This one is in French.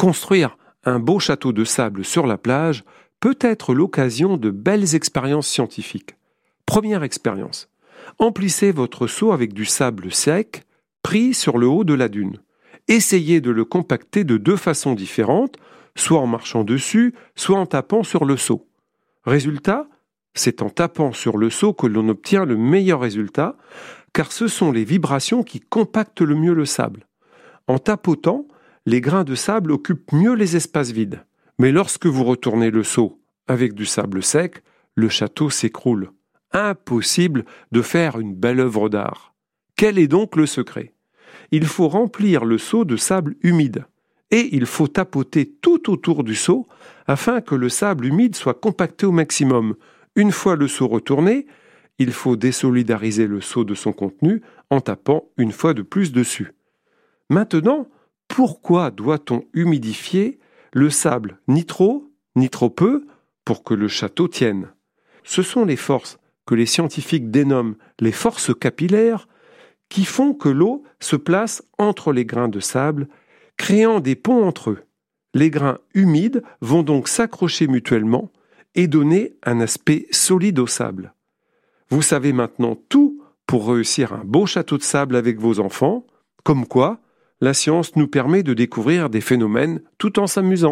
Construire un beau château de sable sur la plage peut être l'occasion de belles expériences scientifiques. Première expérience. Emplissez votre seau avec du sable sec pris sur le haut de la dune. Essayez de le compacter de deux façons différentes, soit en marchant dessus, soit en tapant sur le seau. Résultat, c'est en tapant sur le seau que l'on obtient le meilleur résultat, car ce sont les vibrations qui compactent le mieux le sable. En tapotant, les grains de sable occupent mieux les espaces vides. Mais lorsque vous retournez le seau avec du sable sec, le château s'écroule. Impossible de faire une belle œuvre d'art. Quel est donc le secret? Il faut remplir le seau de sable humide et il faut tapoter tout autour du seau afin que le sable humide soit compacté au maximum. Une fois le seau retourné, il faut désolidariser le seau de son contenu en tapant une fois de plus dessus. Maintenant, pourquoi doit-on humidifier le sable ni trop, ni trop peu, pour que le château tienne? Ce sont les forces que les scientifiques dénomment les forces capillaires qui font que l'eau se place entre les grains de sable, créant des ponts entre eux. Les grains humides vont donc s'accrocher mutuellement et donner un aspect solide au sable. Vous savez maintenant tout pour réussir un beau château de sable avec vos enfants, comme quoi la science nous permet de découvrir des phénomènes tout en s'amusant.